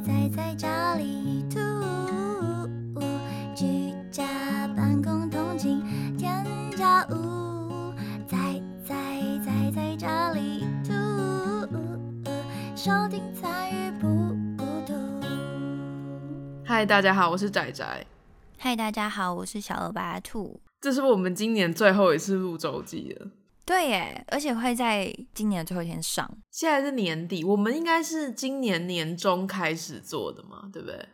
宅在家里吐，居家办公通勤添加物，宅在宅在家里吐，收听参与不孤独。嗨，大家好，我是仔仔。嗨，大家好，我是小二八兔。这是我们今年最后一次录周记了。对耶，而且会在今年最后一天上。现在是年底，我们应该是今年年中开始做的嘛，对不对？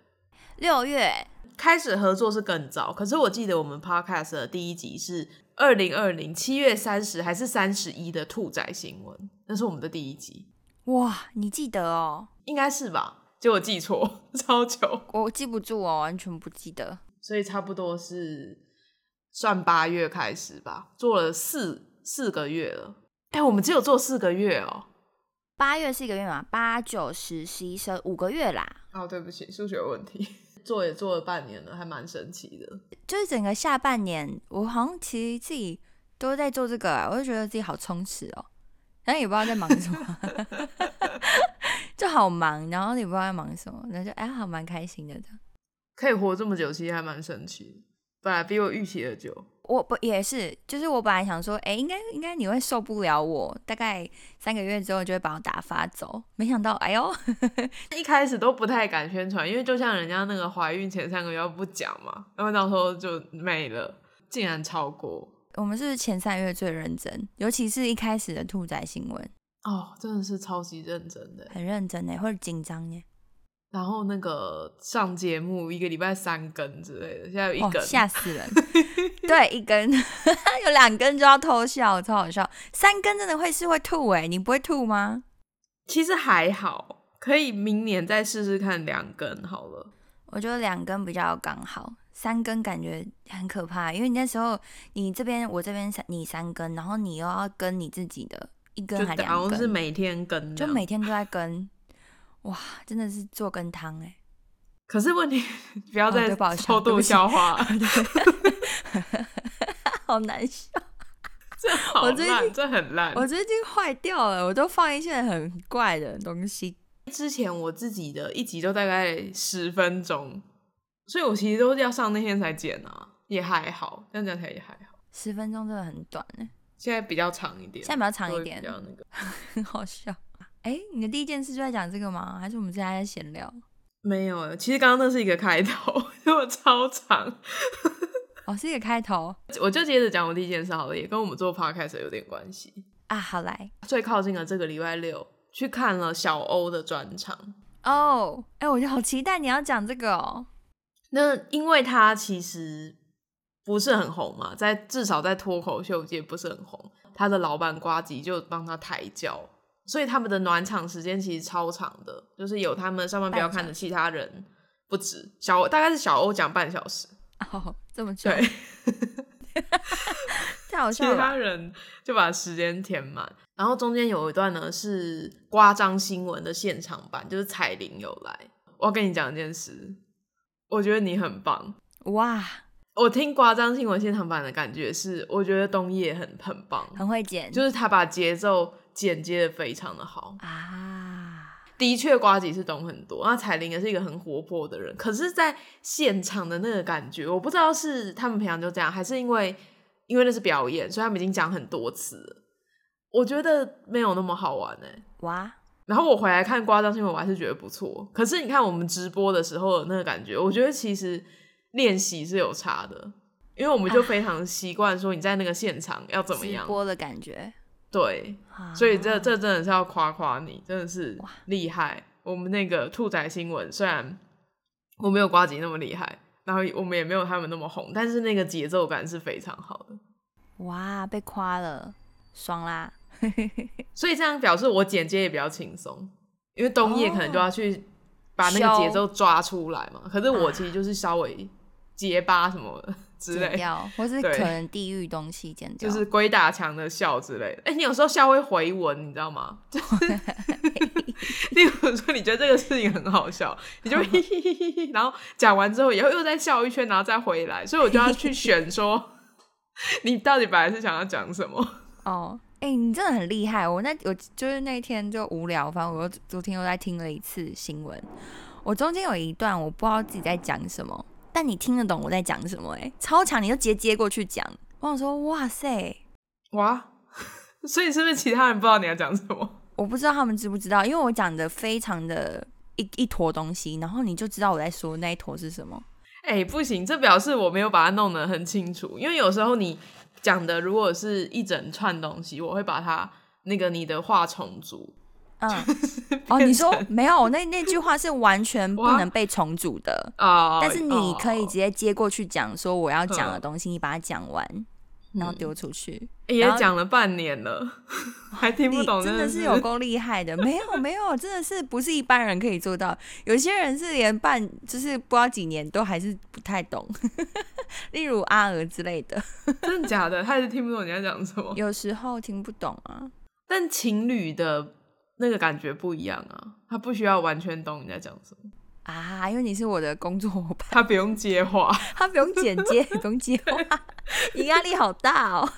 六月开始合作是更早，可是我记得我们 podcast 的第一集是二零二零七月三十还是三十一的兔仔新闻，那是我们的第一集。哇，你记得哦？应该是吧？结果记错，超久，我记不住哦，完全不记得。所以差不多是算八月开始吧，做了四。四个月了，哎，我们只有做四个月哦。八月是一个月嘛，八九十十一十五个月啦。哦，对不起，数学问题。做也做了半年了，还蛮神奇的。就是整个下半年，我好像其实自己都在做这个，我就觉得自己好充实哦。然后也不知道在忙什么，就好忙，然后也不知道在忙什么，那就哎，好蛮开心的。可以活这么久，其实还蛮神奇，本来比我预期的久。我不也是，就是我本来想说，哎，应该应该你会受不了我，大概三个月之后就会把我打发走。没想到，哎呦，一开始都不太敢宣传，因为就像人家那个怀孕前三个月不讲嘛，然后到时候就没了，竟然超过。我们是前三个月最认真，尤其是一开始的兔仔新闻，哦，真的是超级认真的，很认真呢，或者紧张呢。然后那个上节目一个礼拜三更之类的，现在有一根，吓死人。对，一根 有两根就要偷笑，超好笑。三根真的会是会吐哎，你不会吐吗？其实还好，可以明年再试试看两根好了。我觉得两根比较刚好，三根感觉很可怕，因为你那时候你这边我这边三你三根，然后你又要跟你自己的一根还两根，是每天跟，就每天都在跟。哇，真的是做羹汤哎！可是问题 不要再偷渡消化，好难笑，这好烂，这很烂。我最近坏掉了，我都放一些很怪的东西。之前我自己的一集都大概十分钟，所以我其实都要上那天才剪啊，也还好，这样讲起来也还好。十分钟真的很短呢，现在比较长一点，现在比较长一点，比较那个，很好笑。哎，你的第一件事就在讲这个吗？还是我们现在在闲聊？没有，其实刚刚那是一个开头，因为超长。哦，是一个开头，我就接着讲我第一件事好了，也跟我们做 podcast 有点关系啊。好来，最靠近的这个礼拜六去看了小欧的专场哦。哎，我就好期待你要讲这个哦。那因为他其实不是很红嘛，在至少在脱口秀界不是很红，他的老板瓜吉就帮他抬轿。所以他们的暖场时间其实超长的，就是有他们上班不要看的其他人不止小大概是小欧讲半小时 哦，这么久对，太好笑了。其他人就把时间填满，然后中间有一段呢是夸张新闻的现场版，就是彩铃有来。我要跟你讲一件事，我觉得你很棒哇！我听夸张新闻现场版的感觉是，我觉得冬叶很很棒，很会剪，就是他把节奏。剪接的非常的好。啊，的确瓜吉是懂很多，那彩玲也是一个很活泼的人，可是，在现场的那个感觉，我不知道是他们平常就这样，还是因为因为那是表演，所以他们已经讲很多次了，我觉得没有那么好玩哎，哇！然后我回来看瓜张新闻，我还是觉得不错，可是你看我们直播的时候的那个感觉，我觉得其实练习是有差的，因为我们就非常习惯说你在那个现场要怎么样播的感觉。对，所以这这真的是要夸夸你，真的是厉害。我们那个兔仔新闻，虽然我没有瓜吉那么厉害，然后我们也没有他们那么红，但是那个节奏感是非常好的。哇，被夸了，爽啦！所以这样表示我剪接也比较轻松，因为冬叶可能就要去把那个节奏抓出来嘛。可是我其实就是稍微结巴什么。剪掉，或是可能地域东西剪掉，就是鬼打墙的笑之类的。哎，你有时候笑会回文，你知道吗就？例如说，你觉得这个事情很好笑，你就嘿嘿嘿然后讲完之后，以后又再笑一圈，然后再回来。所以我就要去选说，你到底本来是想要讲什么？哦，哎，你真的很厉害。我那我就是那天就无聊，反正我又昨天又在听了一次新闻。我中间有一段我不知道自己在讲什么，但你听得懂我在讲什么、哎，超强，你就直接接过去讲。我想说，哇塞，哇，所以是不是其他人不知道你要讲什么？我不知道他们知不知道，因为我讲的非常的一一坨东西，然后你就知道我在说那一坨是什么。哎、不行，这表示我没有把它弄得很清楚。因为有时候你讲的如果是一整串东西，我会把它那个你的话重组。嗯，哦，你说没有，那那句话是完全不能被重组的，啊、但是你可以哦直接接过去讲说我要讲的嗯东西，你把它讲完，然后嗯丢出去。也讲了半年了，还听不懂，真的是有够厉害的，没有没有，真的是不是一般人可以做到。有些人是连半就是不知道几年都还是不太懂，例如阿娥之类的，真的假的？他也是听不懂你在讲什么。有时候听不懂啊。但情侣的那个感觉不一样啊，他不需要完全懂你在讲什么，啊，因为你是我的工作伙伴，他不用接话。他不用剪接，也不用接话，你压力好大哦。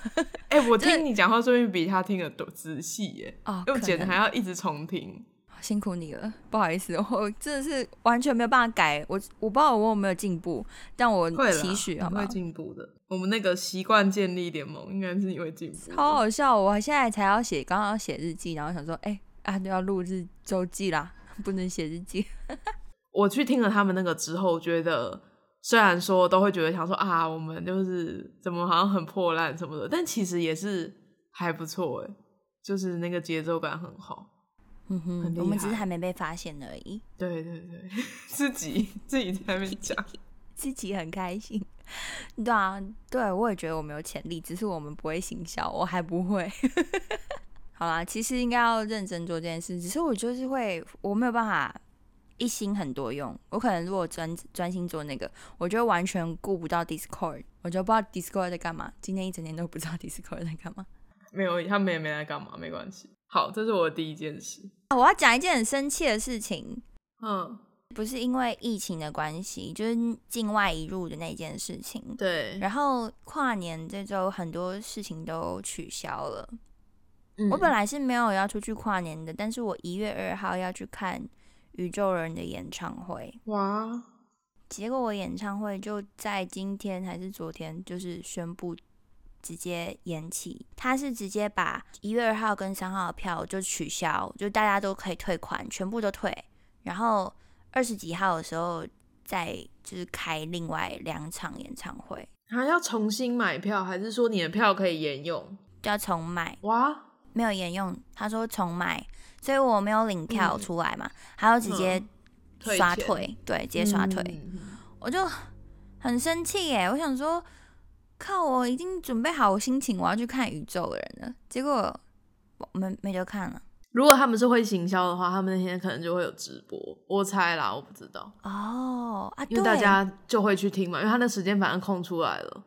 哎、我 这听你讲话说明比他听得多仔细耶，哦，因为可能剪还要一直重听。辛苦你了，不好意思，我真的是完全没有办法改。我我不知道我有没有进步，但我会期许好不好你会？进步的。我们那个习惯建立联盟应该是你会进步的。好好笑！我现在才要写，刚刚要写日记，然后想说，哎、啊，都要录日周记啦，不能写日记。我去听了他们那个之后，觉得虽然说都会觉得想说啊，我们就是怎么好像很破烂什么的，但其实也是还不错哎，就是那个节奏感很好。嗯哼我们只是害还没被发现而已，对对对，自己自己在那边讲，自己很开心。对啊，对我也觉得我们有潜力，只是我们不会行销，我还不会。好啦，其实应该要认真做这件事，只是我就是会，我没有办法一心很多用。我可能如果专专心做那个，我就完全顾不到 Discord，我就不知道 Discord 在干嘛。今天一整天都不知道 Discord 在干嘛。没有他们也没来干嘛，没关系。好，这是我的第一件事。啊我要讲一件很生气的事情，嗯，不是因为疫情的关系，就是境外移入的那件事情。对，然后跨年这周很多事情都取消了。嗯我本来是没有要出去跨年的，但是我一月二号要去看宇宙人的演唱会，哇，结果我演唱会就在今天还是昨天，就是宣布直接延期。他是直接把一月二号跟三号的票就取消，就大家都可以退款，全部都退。然后二十几号的时候再就是开另外两场演唱会，还要重新买票，还是说你的票可以沿用？就要重买。哇，没有沿用，他说重买，所以我没有领票嗯。出来嘛，还要直接刷退钱。退，对，直接刷退，嗯我就很生气耶！我想说，靠，我已经准备好我心情，我要去看宇宙的人了，结果我没没得看了。如果他们是会行销的话，他们那天可能就会有直播，我猜啦，我不知道，哦啊，因为大家就会去听嘛，因为他那时间反正空出来了，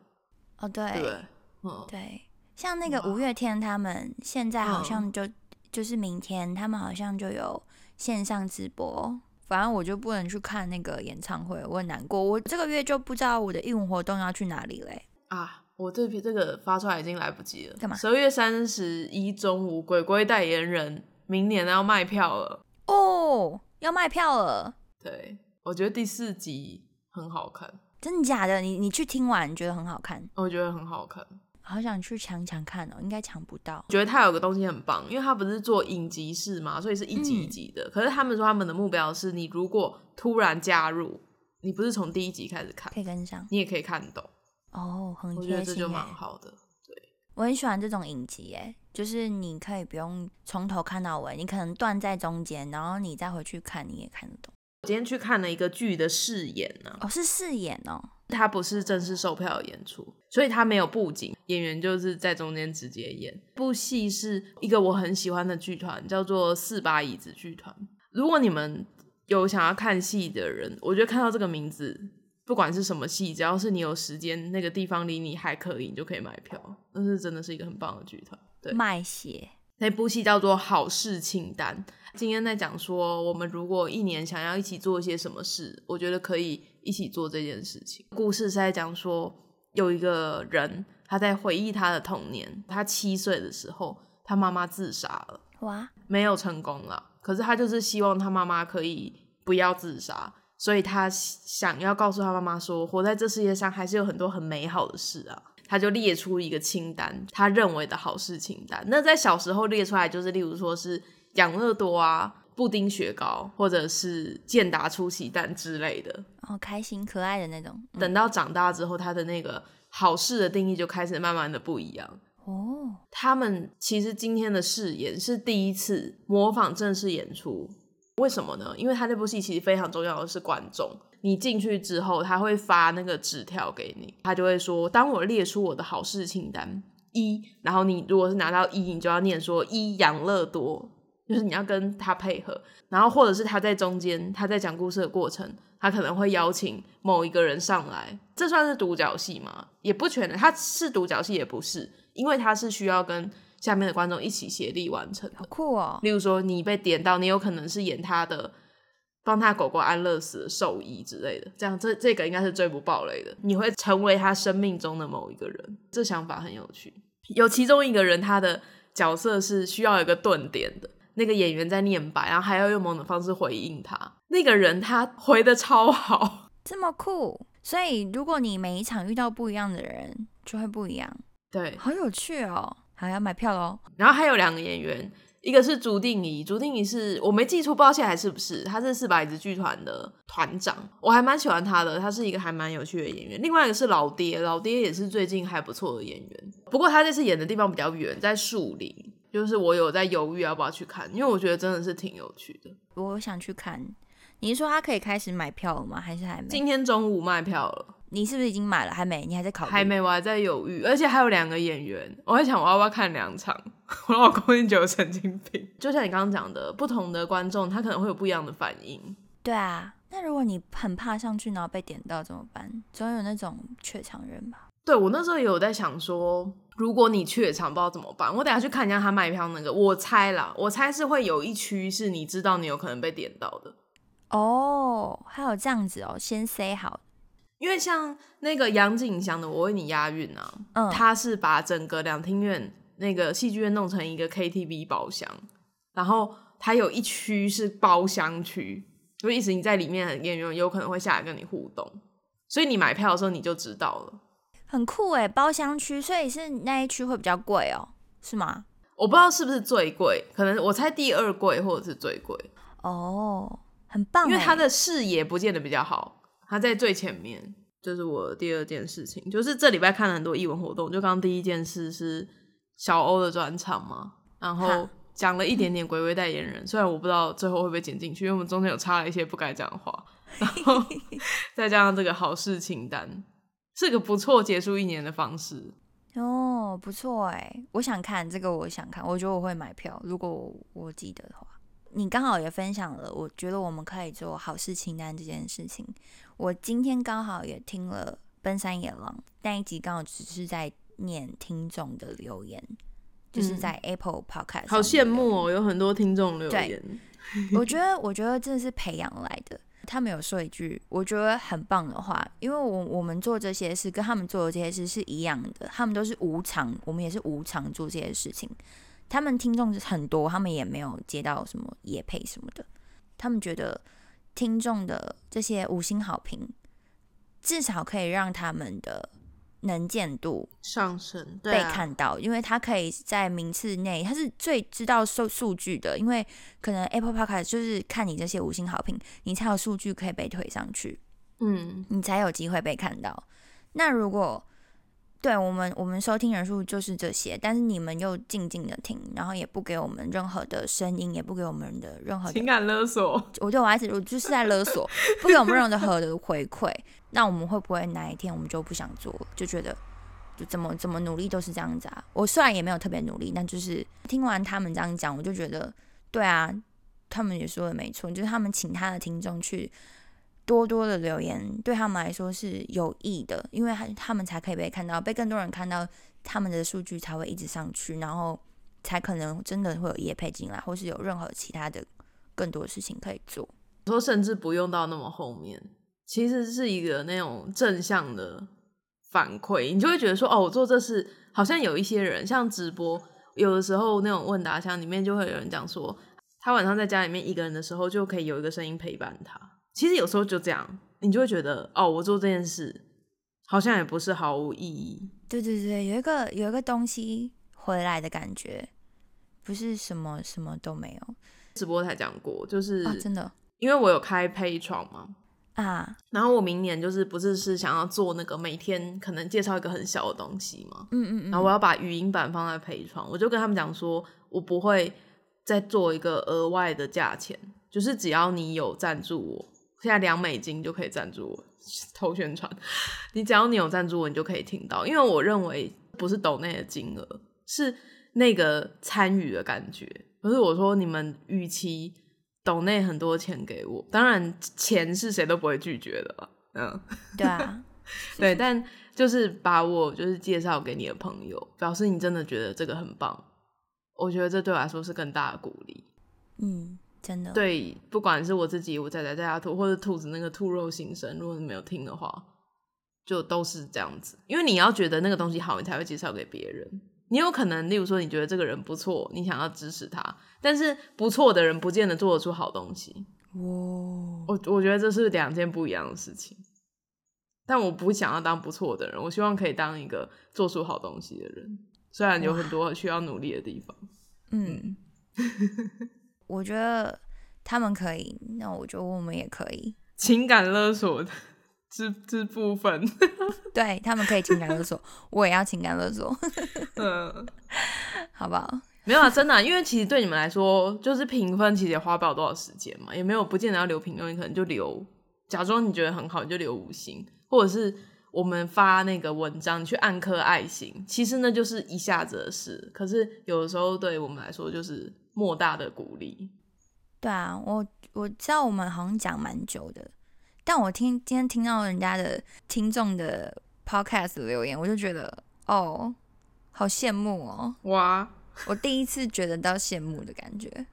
哦对对。对？嗯，对，像那个五月天他们现在好嗯像就、就是明天他们好像就有线上直播。反正我就不能去看那个演唱会，我很难过。我这个月就不知道我的义务活动要去哪里嘞。啊，我这批这个发出来已经来不及了。干嘛十二月三十一中午，鬼鬼代言人明年要卖票了。哦，要卖票了，对，我觉得第四集很好看，真的假的？你你去听完，你觉得很好看？我觉得很好看。好想去抢抢看哦，应该抢不到。觉得他有个东西很棒，因为他不是做影集式嘛，所以是一集一嗯集的。可是他们说他们的目标是你如果突然加入，你不是从第一集开始看，可以跟上你也可以看懂。哦，很我觉得这就蛮哎。好的。对我很喜欢这种影集哎，就是你可以不用从头看到尾，你可能断在中间，然后你再回去看，你也看得懂。我今天去看了一个剧的试演呢、哦，是试演哦。它不是正式售票的演出，所以它没有布景，演员就是在中间直接演。部戏是一个我很喜欢的剧团，叫做四把椅子剧团。如果你们有想要看戏的人，我觉得看到这个名字，不管是什么戏，只要是你有时间，那个地方离你还可以，你就可以买票。那是真的是一个很棒的剧团。对卖血那部戏叫做《好事清单》。今天在讲说，我们如果一年想要一起做一些什么事，我觉得可以一起做这件事情。故事是在讲说，有一个人他在回忆他的童年，他七岁的时候，他妈妈自杀了，哇，没有成功了。可是他就是希望他妈妈可以不要自杀，所以他想要告诉他妈妈说，活在这世界上还是有很多很美好的事啊。他就列出一个清单，他认为的好事清单。那在小时候列出来，就是例如说是养乐多啊、布丁雪糕，或者是健达出奇蛋之类的。哦，开心可爱的那种。等到长大之后，他的那个好事的定义就开始慢慢的不一样。哦，他们其实今天的饰演是第一次模仿正式演出，为什么呢？因为他那部戏其实非常重要的是观众。你进去之后，他会发那个纸条给你，他就会说：“当我列出我的好事清单一，然后你如果是拿到一，你就要念说一养乐多，就是你要跟他配合。然后或者是他在中间，他在讲故事的过程，他可能会邀请某一个人上来，这算是独角戏吗？也不全，他是独角戏也不是，因为他是需要跟下面的观众一起协力完成的。酷哦！例如说你被点到，你有可能是演他的。”帮他狗狗安乐死的兽医之类的，这样这这个应该是最不暴雷的。你会成为他生命中的某一个人，这想法很有趣。有其中一个人，他的角色是需要有一个顿点的，那个演员在念白，然后还要用某种方式回应他。那个人他回的超好，这么酷。所以如果你每一场遇到不一样的人，就会不一样。对，好有趣哦！好，要买票喽。然后还有两个演员。一个是朱定仪，朱定仪是我没记错，不知道现在还是不是，他是四百子剧团的团长，我还蛮喜欢他的，他是一个还蛮有趣的演员。另外一个是老爹，老爹也是最近还不错的演员，不过他这次演的地方比较远，在树林，就是我有在犹豫要不要去看，因为我觉得真的是挺有趣的。我想去看，你是说他可以开始买票了吗？还是还没？今天中午卖票了。你是不是已经买了？还没？你还在考虑？还没，我还在犹豫。而且还有两个演员，我在想我要不要看两场。我老公已经觉得神经病。就像你刚刚讲的，不同的观众他可能会有不一样的反应。对啊，那如果你很怕上去然后被点到怎么办？总有那种怯场人吧？对我那时候也有在想说，如果你怯场不知道怎么办，我等下去看一下他卖票那个。我猜啦，我猜是会有一区是你知道你有可能被点到的。哦，还有这样子哦，先塞好。因为像那个杨景祥的《我为你押韵》啊，嗯，他是把整个两厅院那个戏剧院弄成一个 KTV 包厢，然后他有一区是包厢区，就意思你在里面演员有可能会下来跟你互动，所以你买票的时候你就知道了，很酷哎，包厢区，所以是那一区会比较贵哦，是吗？我不知道是不是最贵，可能我猜第二贵或者是最贵哦，很棒，因为它的视野不见得比较好。他在最前面，这是我第二件事情，就是这礼拜看了很多艺文活动。就刚第一件事是小欧的专场嘛，然后讲了一点点鬼鬼代言人，虽然我不知道最后会不会剪进去，因为我们中间有插了一些不该讲的话，然后 再加上这个好事清单，是个不错结束一年的方式。哦，不错哎，我想看这个，我想看，我觉得我会买票，如果我记得的话。你刚好也分享了，我觉得我们可以做好事清单这件事情。我今天刚好也听了《奔山野狼》那一集，刚好只是在念听众的留言，就是在 Apple Podcast。好羡慕哦，有很多听众留言。我觉得，我觉得这是培养来的。他们有说一句我觉得很棒的话，因为我我们做这些事跟他们做的这些事是一样的，他们都是无偿，我们也是无偿做这些事情。他们听众很多，他们也没有接到什么野配什么的。他们觉得听众的这些五星好评，至少可以让他们的能见度上升，被看到，因为他可以在名次内，他是最知道数数据的。因为可能 Apple Podcast 就是看你这些五星好评，你才有数据可以被推上去，嗯，你才有机会被看到。那如果对我们，我们收听人数就是这些，但是你们又静静的听，然后也不给我们任何的声音，也不给我们的任何情感勒索。我对我孩子，我就是在勒索，不给我们任何的 回馈。那我们会不会哪一天我们就不想做，就觉得就怎么怎么努力都是这样子啊？我虽然也没有特别努力，但就是听完他们这样讲，我就觉得对啊，他们也说的没错，就是他们请他的听众去。多多的留言对他们来说是有益的，因为他他们才可以被看到，被更多人看到，他们的数据才会一直上去，然后才可能真的会有业配进来，或是有任何其他的更多事情可以做。说甚至不用到那么后面，其实是一个那种正向的反馈，你就会觉得说，哦，我做这事好像有一些人，像直播，有的时候那种问答箱里面就会有人讲说。他晚上在家里面一个人的时候，就可以有一个声音陪伴他。其实有时候就这样，你就会觉得，哦，我做这件事好像也不是毫无意义。对对对，有一个有一个东西回来的感觉，不是什么什么都没有。直播才讲过，就是啊，真的因为我有开配床嘛，啊，然后我明年就是不是是想要做那个每天可能介绍一个很小的东西嘛，嗯嗯嗯，然后我要把语音版放在配床，我就跟他们讲说，我不会再做一个额外的价钱，就是只要你有赞助我，现在两美金就可以赞助我偷宣传，你只要你有赞助我，你就可以听到，因为我认为不是抖内的金额，是那个参与的感觉。可是我说，你们与其抖内很多钱给我，当然钱是谁都不会拒绝的吧，嗯。对啊，对，但就是把我就是介绍给你的朋友，表示你真的觉得这个很棒，我觉得这对我来说是更大的鼓励。嗯，真的，对，不管是我自己，我仔仔在家兔，或者兔子那个兔肉心声，如果你没有听的话，就都是这样子。因为你要觉得那个东西好，你才会介绍给别人。你有可能，例如说，你觉得这个人不错，你想要支持他，但是不错的人不见得做得出好东西。哇，我我觉得这是两件不一样的事情。但我不想要当不错的人，我希望可以当一个做出好东西的人。虽然有很多需要努力的地方。嗯，我觉得他们可以，那我觉得我们也可以。情感勒索的这这部分，对他们可以情感勒索，我也要情感勒索，嗯，好不好？没有啊，真的啊、因为其实对你们来说，就是评分其实也花不了多少时间嘛，也没有不见得要留评论，你可能就留，假装你觉得很好，你就留五星，或者是我们发那个文章，你去按颗爱心，其实那就是一下子的事，可是有的时候对我们来说就是莫大的鼓励。对啊，我我知道我们好像讲蛮久的，但我听今天听到人家的听众的 podcast 留言，我就觉得哦，好羡慕哦，哇！我第一次觉得到羡慕的感觉。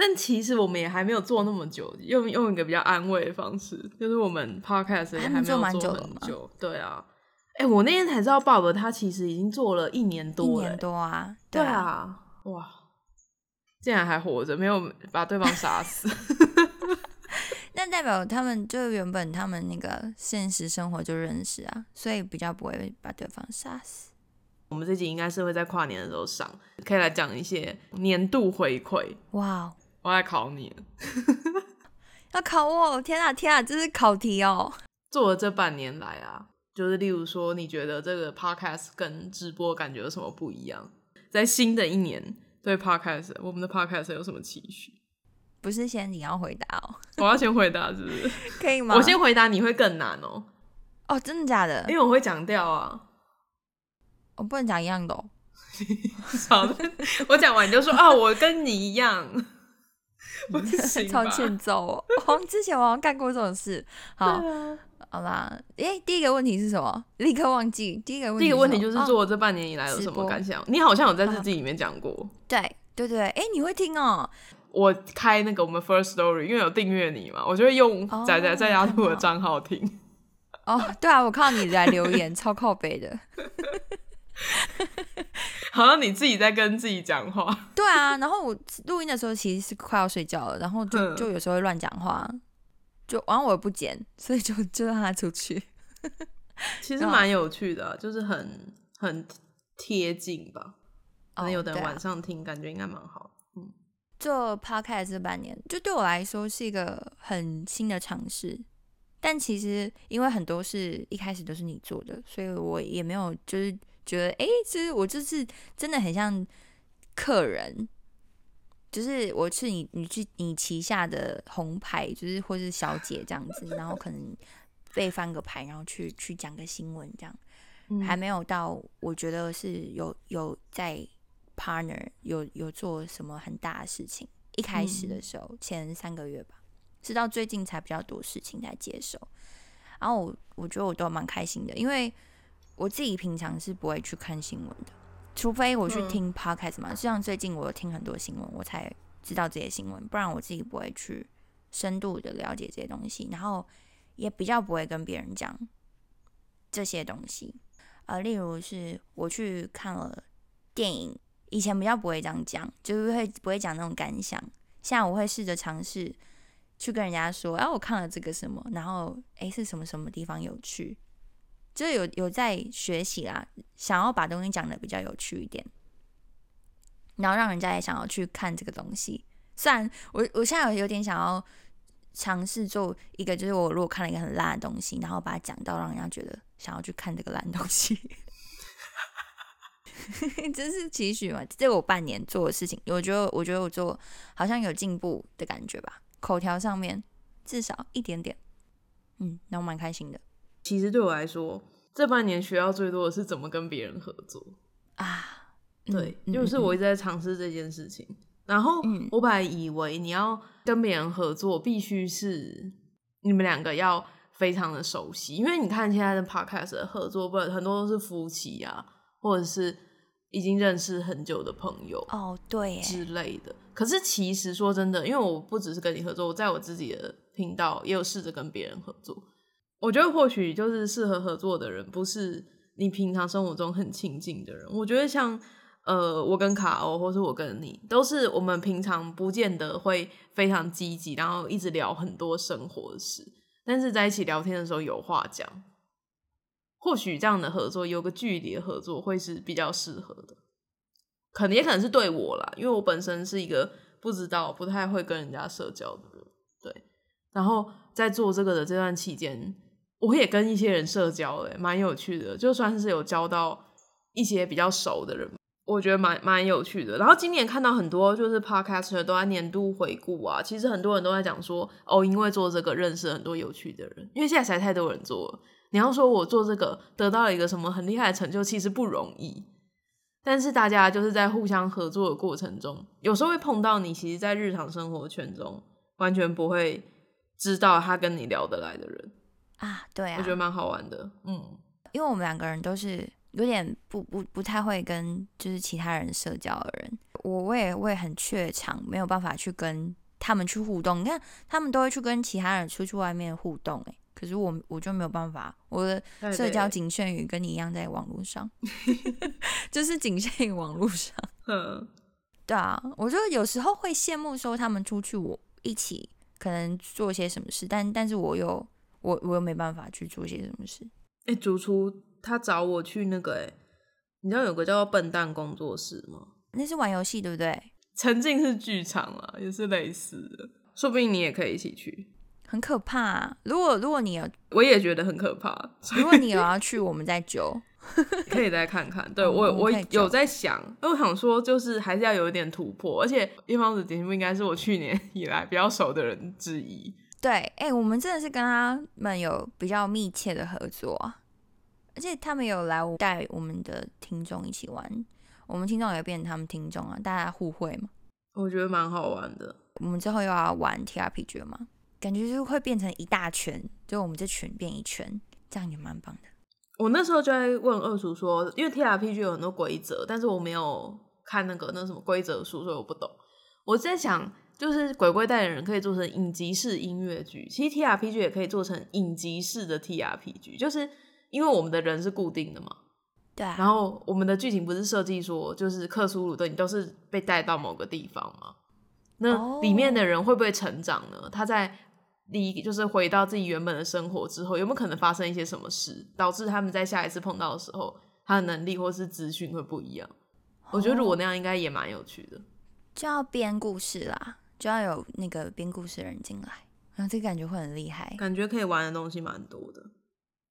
但其实我们也还没有做那么久，用用一个比较安慰的方式，就是我们 podcast 也还没有做很久。对啊，哎、我那天才知道，Bob 他其实已经做了一年多了、年多啊，对啊，啊，哇，竟然还活着，没有把对方杀死。那代表他们就原本他们那个现实生活就认识啊，所以比较不会把对方杀死。我们这集应该是会在跨年的时候上，可以来讲一些年度回馈。哇哦，我来考你，要考我！天啊天啊，这是考题哦。做了这半年来啊，就是例如说，你觉得这个 podcast 跟直播感觉有什么不一样？在新的一年，对 podcast 我们的 podcast 有什么期许？不是先你要回答哦，我要先回答，是不是？可以吗？我先回答，你会更难哦，哦，真的假的因？为我会讲掉啊。我不能讲一样的哦。好的，我讲完你就说啊，我跟你一样，不行 吧超欠揍哦！好像之前我好像干过这种事。好，啊好啦，诶，第一个问题是什么？立刻忘记。第一个问题，第一个问题就是哦做这半年以来有什么感想？你好像有在日记里面讲过。对对对，诶，你会听哦？我开那个我们 First Story，因为有订阅你嘛，我就会用哦仔仔在家兔的账号听。哦，对啊，我看到你来留言，超靠北的。好像你自己在跟自己讲话。对啊，然后我录音的时候其实是快要睡觉了，然后就嗯就有时候会乱讲话，就然后我也不剪，所以就就让他出去。其实 蛮有趣的啊、就是很很贴近吧。可能有的人晚上听，感觉应该蛮好。做 podcast 这半年，就对我来说是一个很新的尝试。但其实因为很多事一开始都是你做的，所以我也没有就是觉得，哎、其实我就是真的很像客人，就是我是你你去你旗下的红牌，就是或是小姐这样子，然后可能被翻个牌，然后去去讲个新闻这样。嗯还没有到我觉得是有有在 partner 有有做什么很大的事情。一开始的时候，前三个月吧，直到最近才比较多事情在接手。然后我我觉得我都蛮开心的，因为我自己平常是不会去看新闻的，除非我去嗯听 podcast 嘛。像最近我有听很多新闻，我才知道这些新闻，不然我自己不会去深度的了解这些东西，然后也比较不会跟别人讲这些东西。呃，例如是我去看了电影《以前比较不会这样讲，就是会不会讲那种感想。现在我会试着尝试去跟人家说，哎、我看了这个什么，然后哎、是什么什么地方有趣，就是有有在学习啦，想要把东西讲的比较有趣一点，然后让人家也想要去看这个东西。虽然我我现在有点想要尝试做一个，就是我如果看了一个很烂的东西，然后把它讲到让人家觉得想要去看这个烂东西。这是期许嘛？这我半年做的事情，我觉得，我觉得我做好像有进步的感觉吧，口条上面至少一点点，嗯，那我蛮开心的其实对我来说，这半年学到最多的是怎么跟别人合作。啊。对，嗯就是我一直在尝试这件事情。然后嗯我本来以为你要跟别人合作，必须是你们两个要非常的熟悉，因为你看现在的 podcast 的合作，不很多都是夫妻啊，或者是已经认识很久的朋友哦，对，之类的。可是其实说真的，因为我不只是跟你合作，我在我自己的频道也有试着跟别人合作。我觉得或许就是适合合作的人，不是你平常生活中很亲近的人。我觉得像呃，我跟卡欧，或是我跟你，都是我们平常不见得会非常积极，然后一直聊很多生活的事，但是在一起聊天的时候有话讲。或许这样的合作，有个距离的合作会是比较适合的。可能也可能是对我啦，因为我本身是一个不知道、不太会跟人家社交的人，对。然后在做这个的这段期间，我也跟一些人社交、欸，蛮有趣的，就算是有交到一些比较熟的人，我觉得蛮蛮有趣的。然后今年看到很多就是 podcaster 都在年度回顾啊，其实很多人都在讲说，哦，因为做这个认识很多有趣的人，因为现在实在太多人做了。你要说我做这个得到了一个什么很厉害的成就，其实不容易。但是大家就是在互相合作的过程中，有时候会碰到你，其实，在日常生活圈中完全不会知道他跟你聊得来的人，啊，对啊，我觉得蛮好玩的。嗯，因为我们两个人都是有点不不不太会跟就是其他人社交的人，我我也我也很怯场，没有办法去跟他们去互动。你看他们都会去跟其他人出去外面互动、欸，可是我我就没有办法，我的社交仅限于跟你一样在网络上，就是仅限于网络上。嗯，对啊，我就有时候会羡慕说他们出去我一起可能做些什么事，但但是我又我我又没办法去做些什么事。哎、主厨他找我去那个、哎，你知道有个叫做笨蛋工作室吗？那是玩游戏对不对？沉浸式剧场啊，也是类似的，说不定你也可以一起去。很可怕、啊。如果如果你有我也觉得很可怕，如果你有要去，我们再揪。可以再看看。对嗯 我，我有在想，因为我想说，就是还是要有一点突破。而且叶方子节目应该是我去年 以来比较熟的人之一。对，哎、我们真的是跟他们有比较密切的合作啊，而且他们有来带我们的听众一起玩，我们听众也变成他们听众啊，大家互惠嘛。我觉得蛮好玩的。我们之后又要玩 TRPG 了嘛，感觉就是会变成一大圈，就我们这群变一圈，这样也蛮棒的。我那时候就在问二叔说，因为 T R P G 有很多规则，但是我没有看那个那什么规则书，所以我不懂。我在想，就是鬼鬼代言人可以做成影集式音乐剧，其实 T R P G 也可以做成影集式的 T R P G，就是因为我们的人是固定的嘛，对啊，然后我们的剧情不是设计说，就是克苏鲁的你都是被带到某个地方吗？那哦里面的人会不会成长呢？他在离就是回到自己原本的生活之后，有没有可能发生一些什么事，导致他们在下一次碰到的时候，他的能力或是资讯会不一样？我觉得如果那样，应该也蛮有趣的。就要编故事啦，就要有那个编故事的人进来，然后这个感觉会很厉害。感觉可以玩的东西蛮多的。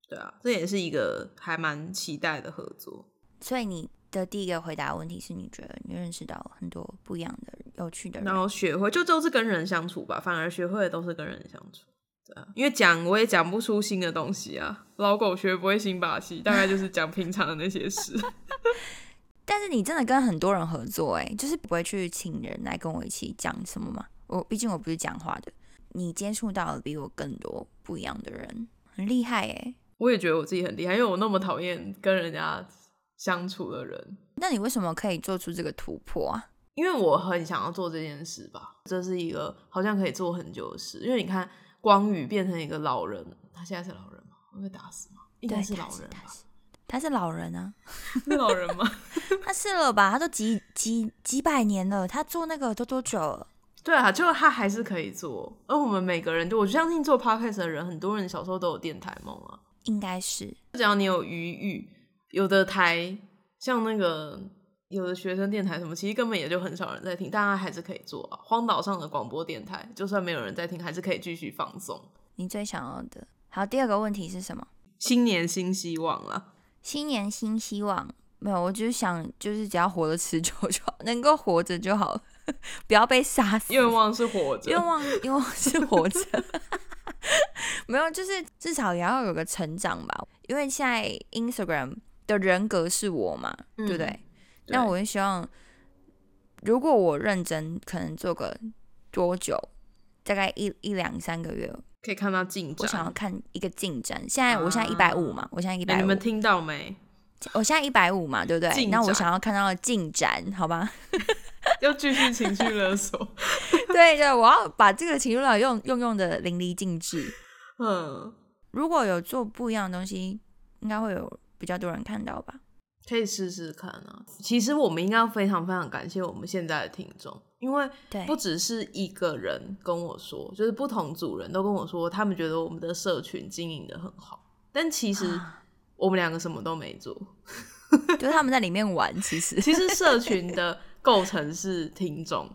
对啊，这也是一个还蛮期待的合作。所以你的第一个回答问题是你觉得你认识到很多不一样的有趣的人然，后学会就都是跟人相处吧，反而学会的都是跟人相处。对啊，因为讲我也讲不出新的东西啊，老狗学不会新把戏，大概就是讲平常的那些事。但是你真的跟很多人合作、欸，就是不会去请人来跟我一起讲什么嘛？我毕竟我不是讲话的，你接触到了比我更多不一样的人，很厉害哎、我也觉得我自己很厉害，因为我那么讨厌跟人家相处的人，那你为什么可以做出这个突破啊？因为我很想要做这件事吧，这是一个好像可以做很久的事。因为你看，光宇变成一个老人，他现在是老人吗？会被打死吗？应该是老人吧。他是老人啊，是老人吗？他是了吧？他都几几几百年了，他做那个都多久了？对啊，就他还是可以做。而我们每个人，就我相信做 podcast 的人，很多人小时候都有电台梦啊。应该是，只要你有余裕，有的台像那个有的学生电台什么，其实根本也就很少人在听，但他还是可以做啊。荒岛上的广播电台，就算没有人在听，还是可以继续放送。你最想要的。好，第二个问题是什么？新年新希望啦。新年新希望，没有，我就是想，就是只要活得持久就好，能够活着就好，不要被杀死。愿望是活着，愿望愿望是活着，没有，就是至少也要有个成长吧。因为现在 Instagram 的人格是我嘛，对不对？那我就希望，如果我认真，可能做个多久，大概一一两三个月。可以看到进展。我想要看一个进展。现在我现在一百五嘛，我现在一百五。你们听到没？我现在一百五嘛，对不对？那我想要看到进展，好吧？又继续情绪勒索。对对，我要把这个情绪勒索用用用的淋漓尽致。嗯，如果有做不一样的东西，应该会有比较多人看到吧？可以试试看啊。其实我们应该要非常非常感谢我们现在的听众。因为不只是一个人跟我说，就是不同组人都跟我说，他们觉得我们的社群经营的很好，但其实我们两个什么都没做，就是他们在里面玩。其实，其实社群 的构成是听众，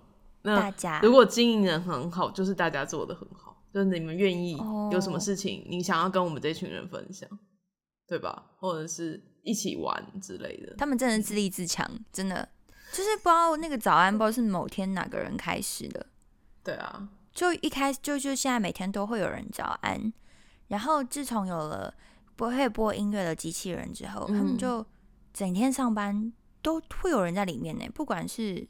那大家如果经营的很好，就是大家做的很好，就是你们愿意有什么事情，你想要跟我们这群人分享，对吧？或者是一起玩之类的，他们真的自立自强，真的。就是不知道那个早安不知道是某天哪个人开始的，对啊，就一开始就就现在每天都会有人早安，然后自从有了不会播音乐的机器人之后，他们就整天上班都会有人在里面呢，不管是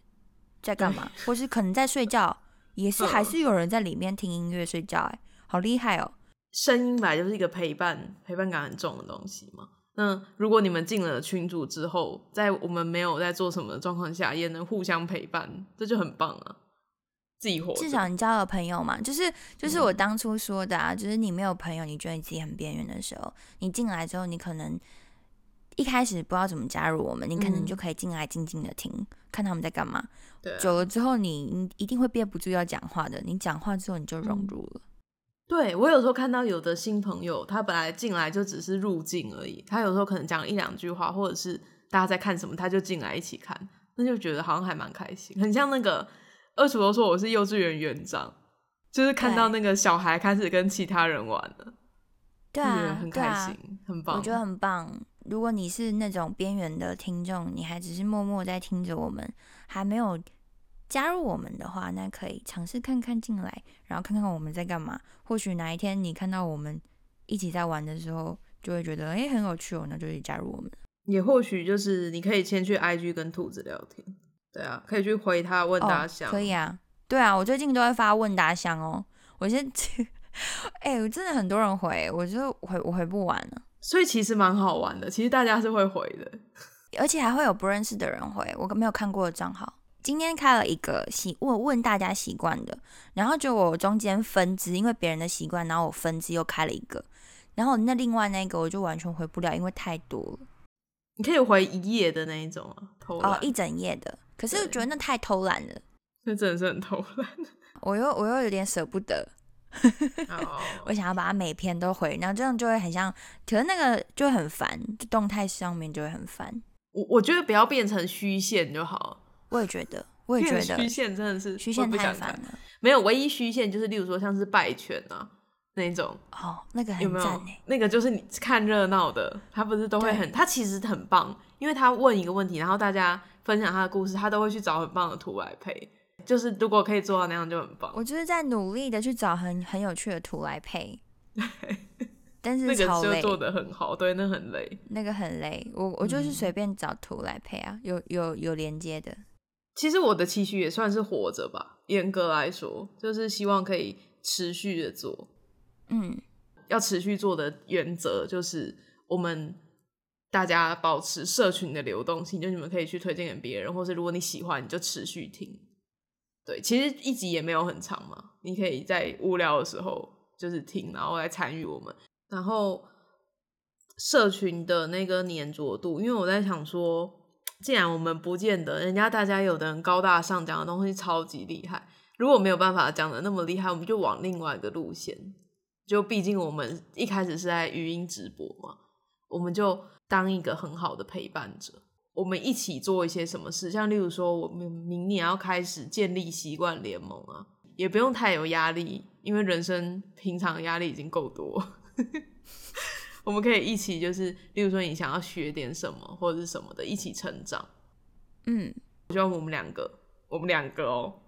在干嘛，或是可能在睡觉，也是还是有人在里面听音乐睡觉，哎，好厉害哦！声音本来就是一个陪伴，陪伴感很重的东西嘛。那如果你们进了群组之后，在我们没有在做什么的状况下，也能互相陪伴，这就很棒啊！自己活，至少你交了朋友嘛，就是就是我当初说的啊，就是你没有朋友，你觉得你自己很边缘的时候，你进来之后，你可能一开始不知道怎么加入我们，你可能就可以进来静静的听，看他们在干嘛。对，久了之后，你你一定会憋不住要讲话的，你讲话之后你就融入了。对我有时候看到有的新朋友，他本来进来就只是入境而已，他有时候可能讲一两句话，或者是大家在看什么，他就进来一起看，那就觉得好像还蛮开心，很像那个二厨都说我是幼稚园园长，就是看到那个小孩开始跟其他人玩了，对啊，很开心，很棒，我觉得很棒。如果你是那种边缘的听众，你还只是默默在听着我们，还没有。加入我们的话，那可以尝试看看进来，然后看看我们在干嘛。或许哪一天你看到我们一起在玩的时候，就会觉得哎很有趣哦，那就去加入我们。也或许就是你可以先去 IG 跟兔子聊天，对啊，可以去回他问答箱。可以啊，对啊，我最近都会发问答箱哦。我先，哎，我真的很多人回，我就回我回不完了。所以其实蛮好玩的，其实大家是会回的，而且还会有不认识的人回，我没有看过的账号。今天开了一个习问问大家习惯的，然后就我中间分支，因为别人的习惯，然后我分支又开了一个，然后那另外那个我就完全回不了，因为太多了。你可以回一页的那一种啊，偷哦一整页的，可是我觉得那太偷懒了，那真的是很偷懒。我又我又有点舍不得，我想要把它每篇都回，然后这样就会很像，可是那个就很烦，就动态上面就会很烦。我我觉得不要变成虚线就好。我也觉得，我也觉得虚线真的是虚线太烦了。没有唯一虚线就是，例如说像是拜权啊那种哦，那个很赞诶。那个就是你看热闹的，他不是都会很，他其实很棒，因为他问一个问题，然后大家分享他的故事，他都会去找很棒的图来配。就是如果可以做到那样就很棒。我就是在努力的去找很很有趣的图来配，但是那个就做的很好，对，那很累，那个很累。我我就是随便找图来配啊，有有有连接的。其实我的期许也算是活着吧，严格来说，就是希望可以持续的做。嗯，要持续做的原则就是我们大家保持社群的流动性，就你们可以去推荐给别人，或是如果你喜欢，你就持续听。对，其实一集也没有很长嘛，你可以在无聊的时候就是听，然后来参与我们。然后社群的那个粘着度，因为我在想说，既然我们不见得人家大家有的人高大上讲的东西超级厉害，如果没有办法讲的那么厉害，我们就往另外一个路线。就毕竟我们一开始是在语音直播嘛，我们就当一个很好的陪伴者，我们一起做一些什么事，像例如说，我们明年要开始建立习惯联盟啊，也不用太有压力，因为人生平常压力已经够多。我们可以一起，就是例如说，你想要学点什么或者是什么的，一起成长。嗯，我希望我们两个，我们两个哦，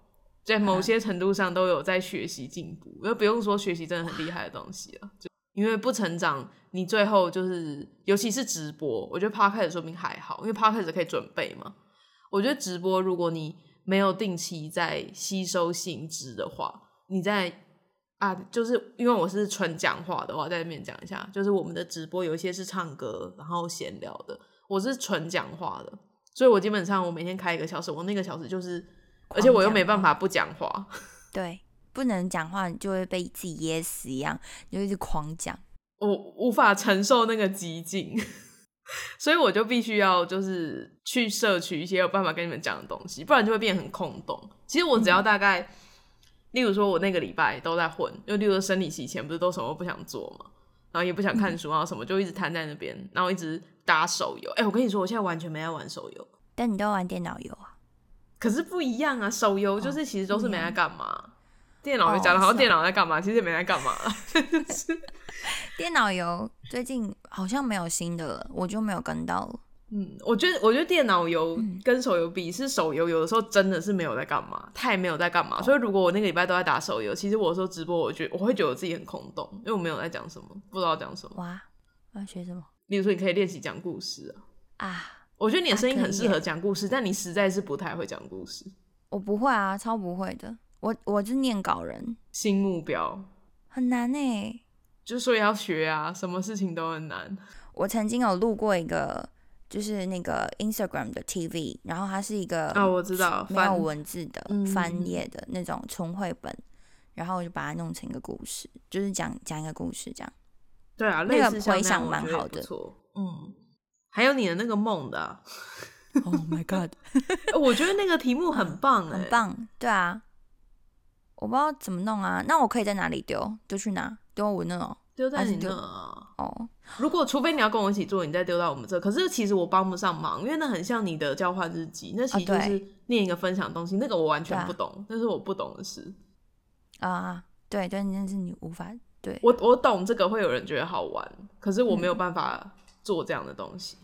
在某些程度上都有在学习进步，因为不用说学习真的很厉害的东西了。就因为不成长，你最后就是，尤其是直播，我觉得 podcast 说明还好，因为 podcast 可以准备嘛。我觉得直播，如果你没有定期在吸收新知的话，你在。啊，就是因为我是纯讲话的，我在那边讲一下。就是我们的直播有一些是唱歌，然后闲聊的，我是纯讲话的，所以我基本上我每天开一个小时，我那个小时就是，而且我又没办法不讲话。对，不能讲话，你就会被自己噎死一样，就一直狂讲。我无法承受那个激进，所以我就必须要就是去摄取一些有办法跟你们讲的东西，不然就会变很空洞。其实我只要大概。例如说，我那个礼拜都在混，就例如说生理期前不是都什么都不想做嘛，然后也不想看书啊什么，就一直瘫在那边，然后一直打手游。哎，我跟你说，我现在完全没在玩手游。但你都玩电脑游啊？可是不一样啊，手游就是其实都是没在干嘛。电脑游讲的好像电脑在干嘛，其实也没在干嘛。电脑游最近好像没有新的了，我就没有跟到了。嗯，我觉得我觉得电脑游跟手游比，是手游有的时候真的是没有在干嘛，太没有在干嘛。所以如果我那个礼拜都在打手游，其实我说直播，我觉得我会觉得我自己很空洞，因为我没有在讲什么，不知道讲什么。哇，我要学什么？例如说，你可以练习讲故事啊。啊，我觉得你的声音很适合讲故事，但你实在是不太会讲故事。我不会啊，超不会的。我我是念稿人。新目标很难呢，就所以要学啊，什么事情都很难。我曾经有录过一个。就是那个 Instagram 的 TV，然后它是一个哦，我知道没有文字的翻页的那种纯绘本，然后我就把它弄成一个故事，就是讲讲一个故事这样。对啊，那个回想蛮好的，嗯。还有你的那个梦的，Oh my God！我觉得那个题目很棒，很棒。对啊，我不知道怎么弄啊，那我可以在哪里丢？丢去哪？丢我那哦。丢在你那哦。如果除非你要跟我一起做，你再丢到我们这。可是其实我帮不上忙，因为那很像你的交换日记，那其实就是念一个分享东西，那个我完全不懂，那是我不懂的事。啊，对但，那是你无法对。我我懂这个会有人觉得好玩，可是我没有办法做这样的东西。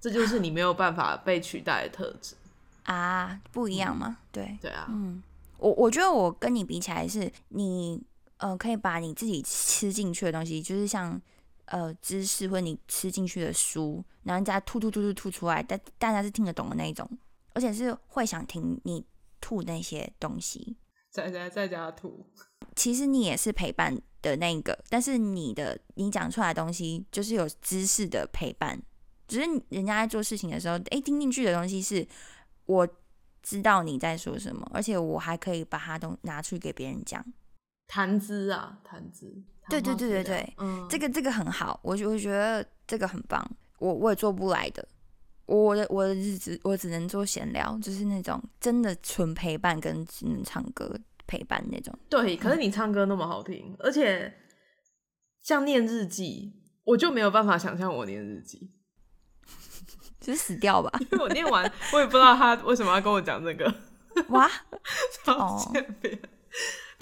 这就是你没有办法被取代的特质 啊，不一样吗？对对啊，嗯，我我觉得我跟你比起来是你。呃，可以把你自己吃进去的东西，就是像呃知识或者你吃进去的书，然后再吐吐吐吐吐出来，但大家是听得懂的那一种，而且是会想听你吐那些东西。在在在家吐。其实你也是陪伴的那个，但是你的你讲出来的东西就是有知识的陪伴，只是人家在做事情的时候，哎，听进去的东西是我知道你在说什么，而且我还可以把它都拿出去给别人讲。谈资啊，谈资，对对对对对，嗯，这个这个很好，我我觉得这个很棒，我我也做不来的，我的我的日子我只能做闲聊，就是那种真的纯陪伴跟只能唱歌陪伴那种。对，可是你唱歌那么好听，而且像念日记，我就没有办法想象我念日记，就是死掉吧，因为我念完我也不知道他为什么要跟我讲这个，哇，超欠扁。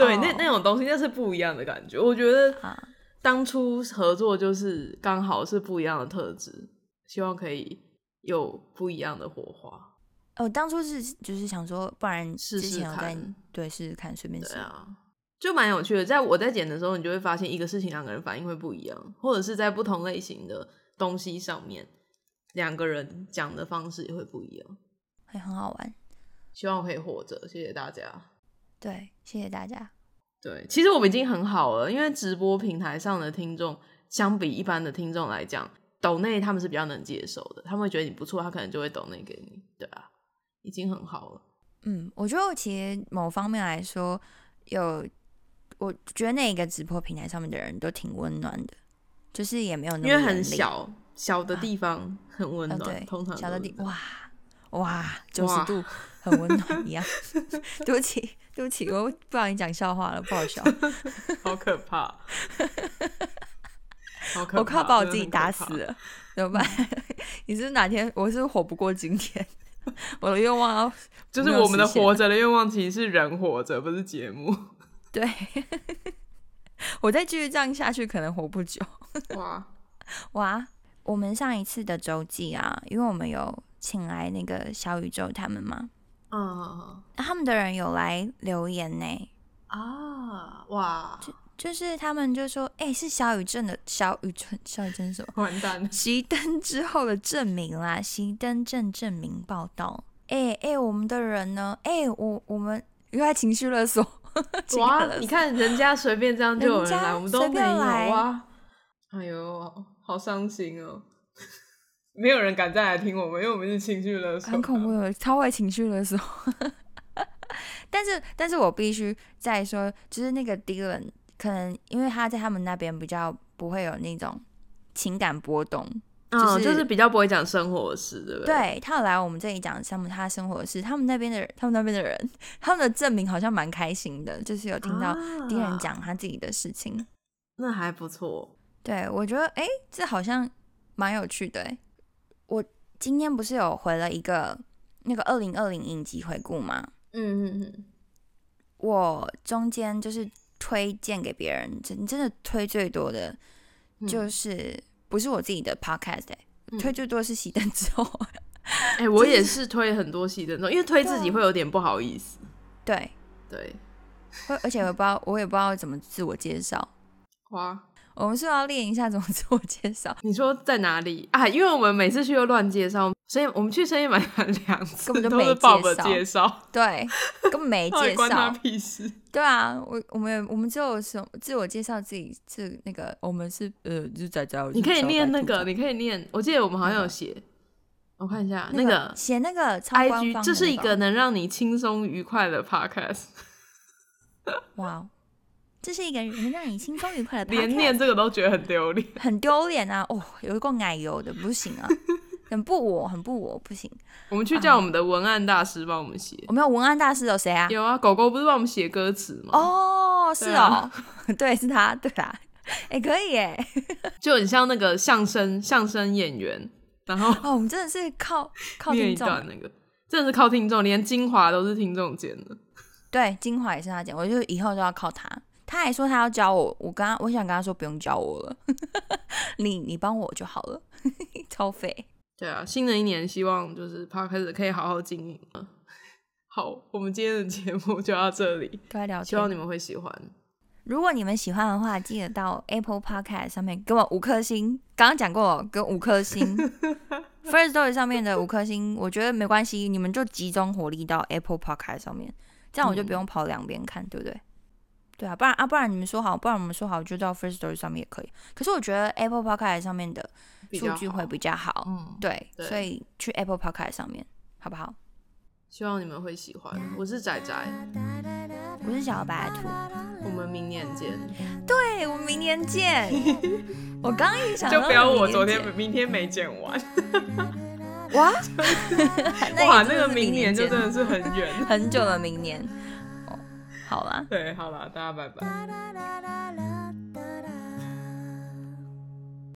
对，那那种东西那是不一样的感觉。我觉得当初合作就是刚好是不一样的特质，希望可以有不一样的火花。哦，当初是就是想说，不然试试看，对，试试看，随便试啊，就蛮有趣的。在我在剪的时候，你就会发现一个事情两个人反应会不一样，或者是在不同类型的东西上面，两个人讲的方式也会不一样，会很好玩。希望可以活着，谢谢大家。对，谢谢大家。对，其实我们已经很好了，因为直播平台上的听众，相比一般的听众来讲，抖内他们是比较能接受的，他们会觉得你不错，他可能就会抖内给你。对啊，已经很好了。嗯，我觉得其实某方面来说，有，我觉得那一个直播平台上面的人都挺温暖的，就是也没有那么因为很小小的地方很温啊，暖，对，通常小的地哇哇九十度 很温暖一样。对不起，对不起，我不小心讲笑话了，不好笑。好可怕，好可怕我快要把我自己打死了，怎么办？你是是哪天我是是活不过今天？我的愿望要就是我们的活着的愿望其实是人活着，不是节目。对，我再继续这样下去，可能活不久。哇，哇，我们上一次的周记啊，因为我们有请来那个小宇宙他们嘛，嗯他们的人有来留言呢，啊，哇，就就是他们就说，哎、是小雨镇的小雨镇，小雨镇什么？完蛋了，熄灯之后的证明啦，熄灯证证明报道。哎、哎、我们的人呢？哎、我我们又来情绪勒索，哇你看人家随便这样就有人来，我们都没有便来哇！哎呦，好伤心哦！没有人敢再来听我们，因为我们是情绪勒索，很恐怖。的，超会情绪勒索。但是，但是我必须再说，就是那个 Dylan，可能因为他在他们那边比较不会有那种情感波动，嗯，就是就是比较不会讲生活的事，对不对？对他有来我们这里讲他们他生活的事，他们那边的人，他们那边的人，他们的证明好像蛮开心的，就是有听到啊 Dylan 讲他自己的事情。那还不错。对我觉得，哎，这好像蛮有趣的诶。我今天不是有回了一个那个二零二零影集回顾吗？嗯嗯嗯，我中间就是推荐给别人，真真的推最多的嗯就是、不是我自己的 podcast，、欸嗯推最多是熄灯之后，哎、我也是推很多熄灯之后，因为推自己会有点不好意思。对，对，会而且我不知道，我也不知道怎么自我介绍。哇，我们是不是要练一下怎么自我介绍，你说在哪里啊？因为我们每次去都乱介绍，所以我们去深夜买团两次根本就没介绍对，根本没介绍 关他绍。屁事？对啊，我我们我们只有什么自我介绍自己是那个我们是呃就是仔仔，我是你可以小念那个，你可以念。我记得我们好像有写，我看一下那个个写那个 IG，这是一那个能让你轻松愉快的 podcast，哇哦，这是一个能让你轻松愉快的连念这个都觉得很丢脸。很丢脸啊！哦，有一个奶油的不行啊，很不我，很不我，不行。我们去叫我们的文案大师帮我们写。我们有文案大师有谁啊？有啊，狗狗不是帮我们写歌词吗？哦，是哦对 是他，对啊，哎，可以耶。就很像那个相声相声演员，然后哦，我们真的是靠靠听众，那个，真的是靠听众，连精华都是听众剪的。对，精华也是他剪，我就以后就要靠他。他还说他要教我，我跟他，我想跟他说不用教我了，你你帮我就好了，超废。对啊，新的一年希望就是 podcast 可以好好经营了。好，我们今天的节目就到这里。希望你们会喜欢。如果你们喜欢的话，记得到 Apple Podcast 上面给我五颗星。刚刚讲过，给我五颗星。First Story 上面的五颗星，我觉得没关系，你们就集中火力到 Apple Podcast 上面，这样我就不用跑两边看，对不对？对啊，不然啊，不然你们说好，不然我们说好就到 First Story 上面也可以。可是我觉得 Apple Podcast 上面的数据会比较好，嗯，对，对所以去 Apple Podcast 上面好不好？希望你们会喜欢。我是仔仔，我是小白兔，我们明年见。对我们明年见。我刚刚一想就不要我昨天明天没剪完，哇，哇，那那个明年就真的是很远。很久的，明年。哦，好啦。对，好了，大家拜拜。